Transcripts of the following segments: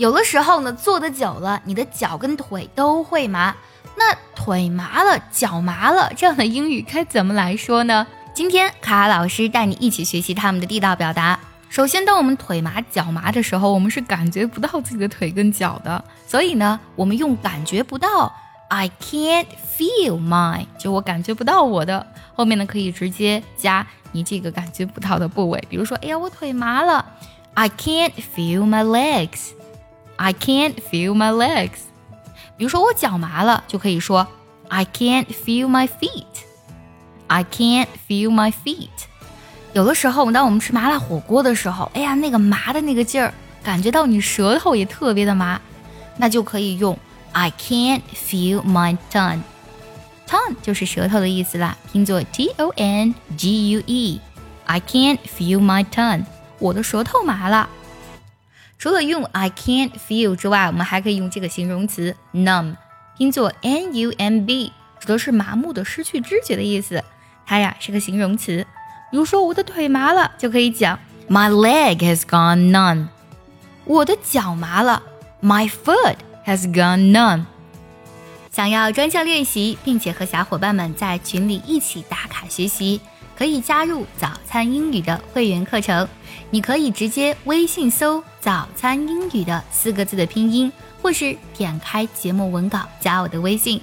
有的时候呢，坐的久了，你的脚跟腿都会麻。那腿麻了，脚麻了，这样的英语该怎么来说呢？今天卡卡老师带你一起学习他们的地道表达。首先，当我们腿麻、脚麻的时候，我们是感觉不到自己的腿跟脚的，所以呢，我们用感觉不到，I can't feel my，就我感觉不到我的。后面呢，可以直接加你这个感觉不到的部位，比如说，哎呀，我腿麻了，I can't feel my legs legs，I can't feel my legs。比如说我脚麻了，就可以说 I can't feel my feet，I can't feel my feet。有的时候，当我们吃麻辣火锅的时候，哎呀，那个麻的那个劲儿，感觉到你舌头也特别的麻，那就可以用 I can't feel my tongue。tongue 就是舌头的意思啦，拼作 T O N G U E。I can't feel my tongue，我的舌头麻了。 除了用 I can't feel 之外，我们还可以用这个形容词 numb，拼作 n u m b，指的是麻木的、失去知觉的意思。它呀是个形容词。比如说我的腿麻了，就可以讲 My leg has gone numb。我的脚麻了，My foot has gone numb。想要专项练习，并且和小伙伴们在群里一起打卡学习。可以加入早餐英语的会员课程，你可以直接微信搜“早餐英语”的四个字的拼音，或是点开节目文稿加我的微信。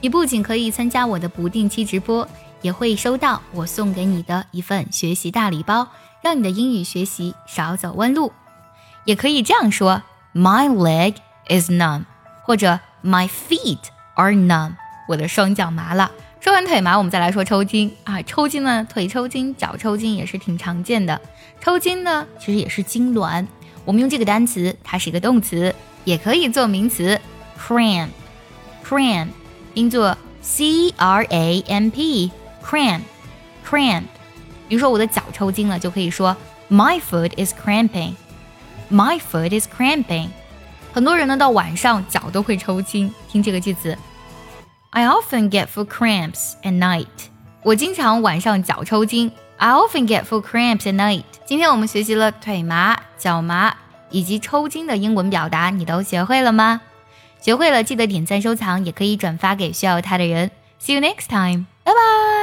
你不仅可以参加我的不定期直播，也会收到我送给你的一份学习大礼包，让你的英语学习少走弯路。也可以这样说：My leg is numb，或者 My feet are numb，我的双脚麻了。说完腿麻，我们再来说抽筋啊！抽筋呢，腿抽筋、脚抽筋也是挺常见的。抽筋呢，其实也是痉挛。我们用这个单词，它是一个动词，也可以做名词，cramp，cramp，音作 c r a m p，cramp，cramp。比如说我的脚抽筋了，就可以说 My foot is cramping，My foot is cramping。很多人呢，到晚上脚都会抽筋。听这个句子。I often get foot cramps at night。我经常晚上脚抽筋。I often get foot cramps at night。今天我们学习了腿麻、脚麻以及抽筋的英文表达，你都学会了吗？学会了记得点赞收藏，也可以转发给需要它的人。See you next time。拜拜。